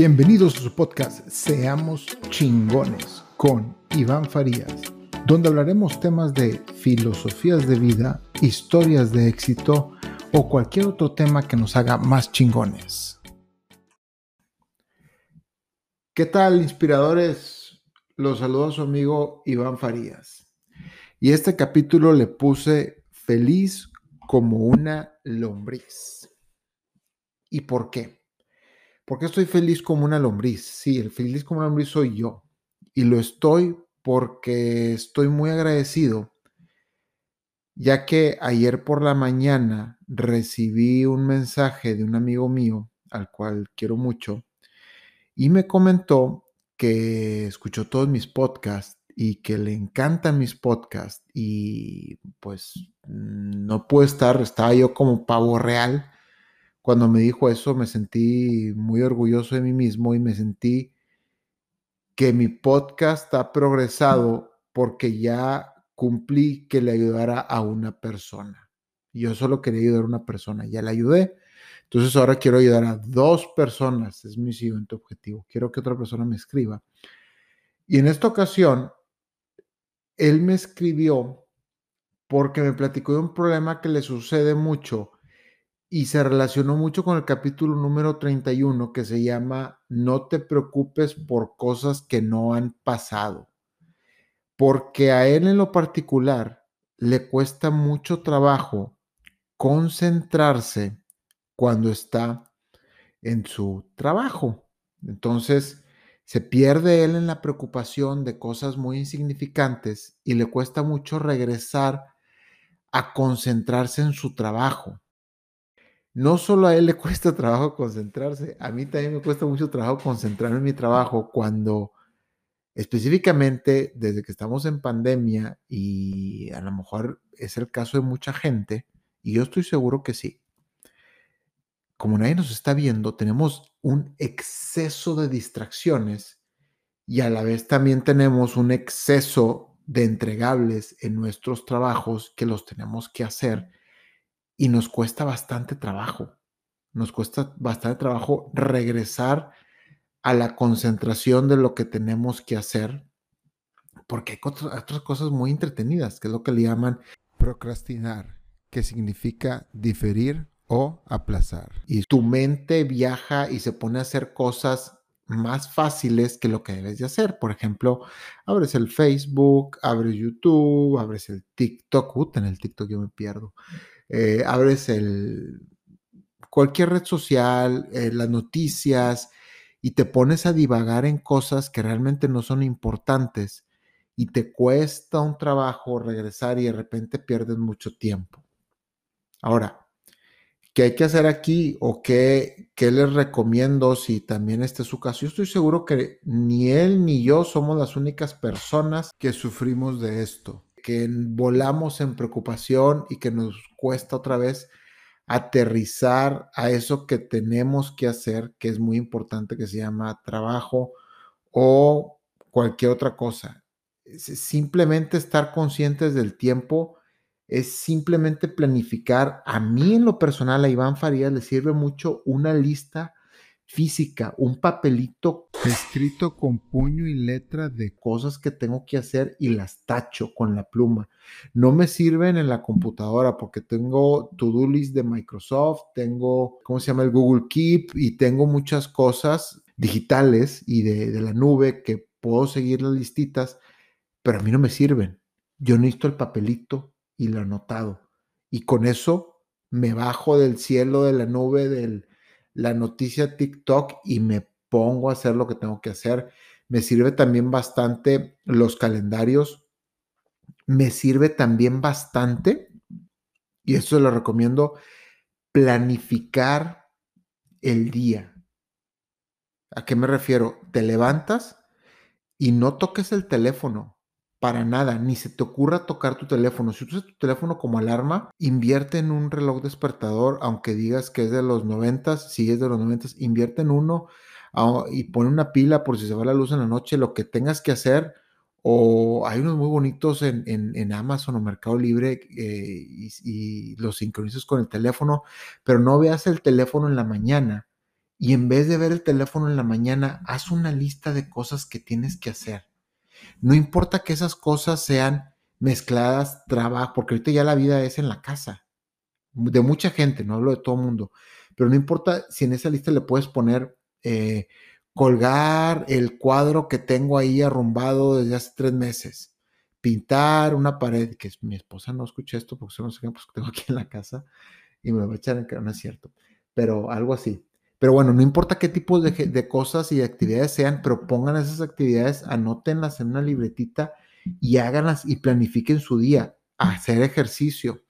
Bienvenidos a su podcast Seamos chingones con Iván Farías, donde hablaremos temas de filosofías de vida, historias de éxito o cualquier otro tema que nos haga más chingones. ¿Qué tal, inspiradores? Los saludo a su amigo Iván Farías. Y este capítulo le puse feliz como una lombriz. ¿Y por qué? ¿Por qué estoy feliz como una lombriz? Sí, el feliz como una lombriz soy yo. Y lo estoy porque estoy muy agradecido, ya que ayer por la mañana recibí un mensaje de un amigo mío, al cual quiero mucho, y me comentó que escuchó todos mis podcasts y que le encantan mis podcasts y pues no puedo estar, estaba yo como pavo real cuando me dijo eso me sentí muy orgulloso de mí mismo y me sentí que mi podcast ha progresado porque ya cumplí que le ayudara a una persona. Yo solo quería ayudar a una persona, ya le ayudé. Entonces ahora quiero ayudar a dos personas, es mi siguiente objetivo. Quiero que otra persona me escriba. Y en esta ocasión, él me escribió porque me platicó de un problema que le sucede mucho y se relacionó mucho con el capítulo número 31 que se llama No te preocupes por cosas que no han pasado. Porque a él en lo particular le cuesta mucho trabajo concentrarse cuando está en su trabajo. Entonces, se pierde él en la preocupación de cosas muy insignificantes y le cuesta mucho regresar a concentrarse en su trabajo no solo a él le cuesta trabajo concentrarse, a mí también me cuesta mucho trabajo concentrarme en mi trabajo cuando específicamente desde que estamos en pandemia y a lo mejor es el caso de mucha gente, y yo estoy seguro que sí. Como nadie nos está viendo, tenemos un exceso de distracciones y a la vez también tenemos un exceso de entregables en nuestros trabajos que los tenemos que hacer y nos cuesta bastante trabajo. Nos cuesta bastante trabajo regresar a la concentración de lo que tenemos que hacer, porque hay otras cosas muy entretenidas, que es lo que le llaman procrastinar, que significa diferir o aplazar. Y tu mente viaja y se pone a hacer cosas más fáciles que lo que debes de hacer. Por ejemplo, abres el Facebook, abres YouTube, abres el TikTok. en el TikTok yo me pierdo. Eh, abres el, cualquier red social, eh, las noticias, y te pones a divagar en cosas que realmente no son importantes y te cuesta un trabajo regresar y de repente pierdes mucho tiempo. Ahora, ¿qué hay que hacer aquí o qué, qué les recomiendo si también este es su caso? Yo estoy seguro que ni él ni yo somos las únicas personas que sufrimos de esto que volamos en preocupación y que nos cuesta otra vez aterrizar a eso que tenemos que hacer, que es muy importante, que se llama trabajo o cualquier otra cosa. Simplemente estar conscientes del tiempo es simplemente planificar. A mí en lo personal, a Iván Farías le sirve mucho una lista física, un papelito escrito con puño y letra de cosas que tengo que hacer y las tacho con la pluma. No me sirven en la computadora porque tengo to-do list de Microsoft, tengo, ¿cómo se llama? El Google Keep y tengo muchas cosas digitales y de, de la nube que puedo seguir las listitas, pero a mí no me sirven. Yo necesito el papelito y lo anotado. Y con eso me bajo del cielo de la nube del la noticia TikTok y me pongo a hacer lo que tengo que hacer. Me sirve también bastante los calendarios. Me sirve también bastante, y esto lo recomiendo, planificar el día. ¿A qué me refiero? Te levantas y no toques el teléfono para nada, ni se te ocurra tocar tu teléfono. Si usas tu teléfono como alarma, invierte en un reloj despertador, aunque digas que es de los 90, si es de los 90, invierte en uno ah, y pone una pila por si se va la luz en la noche, lo que tengas que hacer. O hay unos muy bonitos en, Amazon o Mercado Libre eh, y, y los sincronizas con el teléfono, pero no veas el teléfono en la mañana y en vez de ver el teléfono en la mañana, haz una lista de cosas que tienes que hacer. No importa que esas cosas sean mezcladas, trabajo, porque ahorita ya la vida es en la casa, de mucha gente, no hablo de todo mundo, pero no importa si en esa lista le puedes poner eh, colgar el cuadro que tengo ahí arrumbado desde hace tres meses, pintar una pared, que mi esposa no escucha esto porque son los ejemplos que tengo aquí en la casa y me lo va a echar en cara, no es cierto, pero algo así. Pero bueno, no importa qué tipo de, de cosas y actividades sean, pero pongan esas actividades, anótenlas en una libretita y háganlas y planifiquen su día, hacer ejercicio,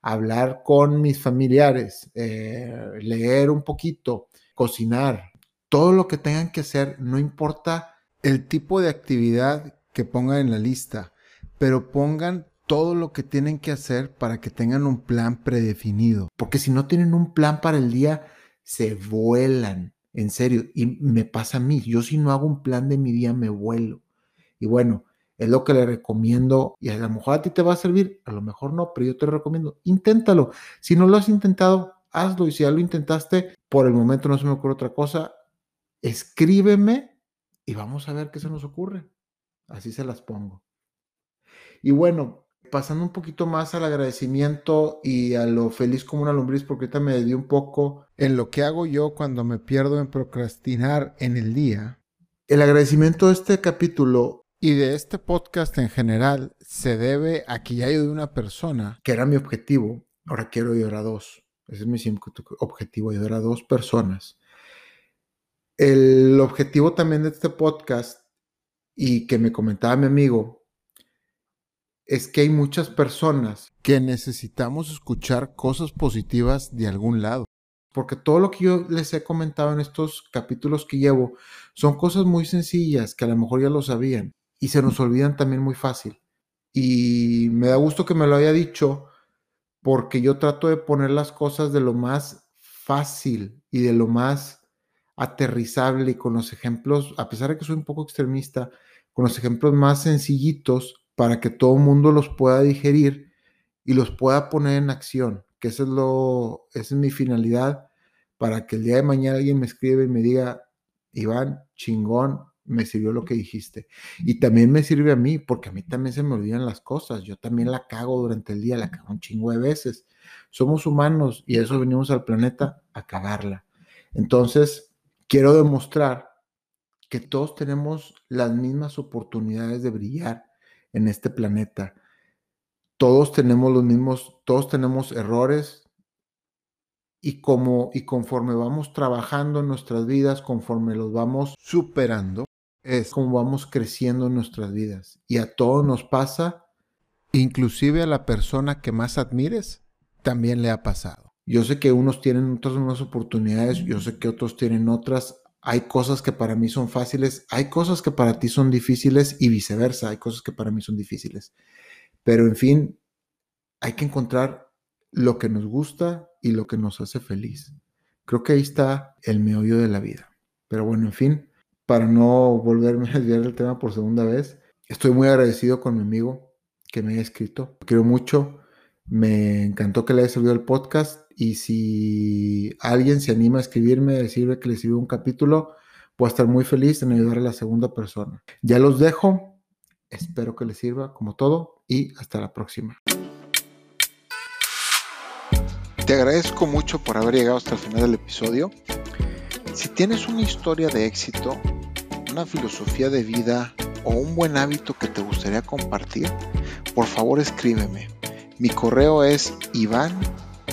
hablar con mis familiares, eh, leer un poquito, cocinar, todo lo que tengan que hacer, no importa el tipo de actividad que pongan en la lista, pero pongan todo lo que tienen que hacer para que tengan un plan predefinido. Porque si no tienen un plan para el día, se vuelan, en serio. Y me pasa a mí, yo si no hago un plan de mi día, me vuelo. Y bueno, es lo que le recomiendo y a lo mejor a ti te va a servir, a lo mejor no, pero yo te recomiendo, inténtalo. Si no lo has intentado, hazlo y si ya lo intentaste, por el momento no se me ocurre otra cosa, escríbeme y vamos a ver qué se nos ocurre. Así se las pongo. Y bueno, pasando un poquito más al agradecimiento y a lo feliz como una lombriz, porque ahorita me di un poco en lo que hago yo cuando me pierdo en procrastinar en el día. El agradecimiento de este capítulo y de este podcast en general se debe a que ya ayudé a una persona. Que era mi objetivo, ahora quiero ayudar a dos. Ese es mi objetivo, ayudar a dos personas. El objetivo también de este podcast y que me comentaba mi amigo es que hay muchas personas que necesitamos escuchar cosas positivas de algún lado. Porque todo lo que yo les he comentado en estos capítulos que llevo son cosas muy sencillas que a lo mejor ya lo sabían, y se nos olvidan también muy fácil. Y me da gusto que me lo haya dicho porque yo trato de poner las cosas de lo más fácil y de lo más aterrizable y con los ejemplos, a pesar de que soy un poco extremista, con los ejemplos más sencillitos para que todo mundo los pueda digerir y los pueda poner en acción, que eso es lo, esa es mi finalidad, para que el día de mañana alguien me escriba y me diga, Iván, chingón, me sirvió lo que dijiste. Y también me sirve a mí, porque a mí también se me olvidan las cosas. Yo también la cago durante el día, la cago un chingo de veces. Somos humanos y eso venimos al planeta a cagarla. Entonces, quiero demostrar que todos tenemos las mismas oportunidades de brillar en este planeta. Todos tenemos los mismos, todos tenemos errores, y como y conforme vamos trabajando en nuestras vidas, conforme los vamos superando, es como vamos creciendo en nuestras vidas. Y a todos nos pasa, inclusive a la persona que más admires, también le ha pasado. Yo sé que unos tienen otras unas oportunidades, yo sé que otros tienen otras. Hay cosas que para mí son fáciles, hay cosas que para ti son difíciles y viceversa, hay cosas que para mí son difíciles. Pero en fin, hay que encontrar lo que nos gusta y lo que nos hace feliz. Creo que ahí está el meollo de la vida. Pero bueno, en fin, para no volverme a desviar del tema por segunda vez, estoy muy agradecido con mi amigo que me haya escrito. Quiero mucho. Me encantó que le haya servido el podcast y si alguien se anima a escribirme, decirme que le sirvió un capítulo, voy a estar muy feliz en ayudar a la segunda persona. Ya los dejo. Espero que les sirva como todo y hasta la próxima. Te agradezco mucho por haber llegado hasta el final del episodio. Si tienes una historia de éxito, una filosofía de vida o un buen hábito que te gustaría compartir, por favor escríbeme. Mi correo es